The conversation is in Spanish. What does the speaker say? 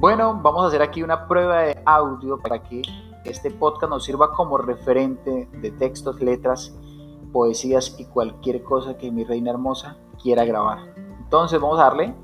Bueno, vamos a hacer aquí una prueba de audio para que este podcast nos sirva como referente de textos, letras, poesías y cualquier cosa que mi reina hermosa quiera grabar. Entonces vamos a darle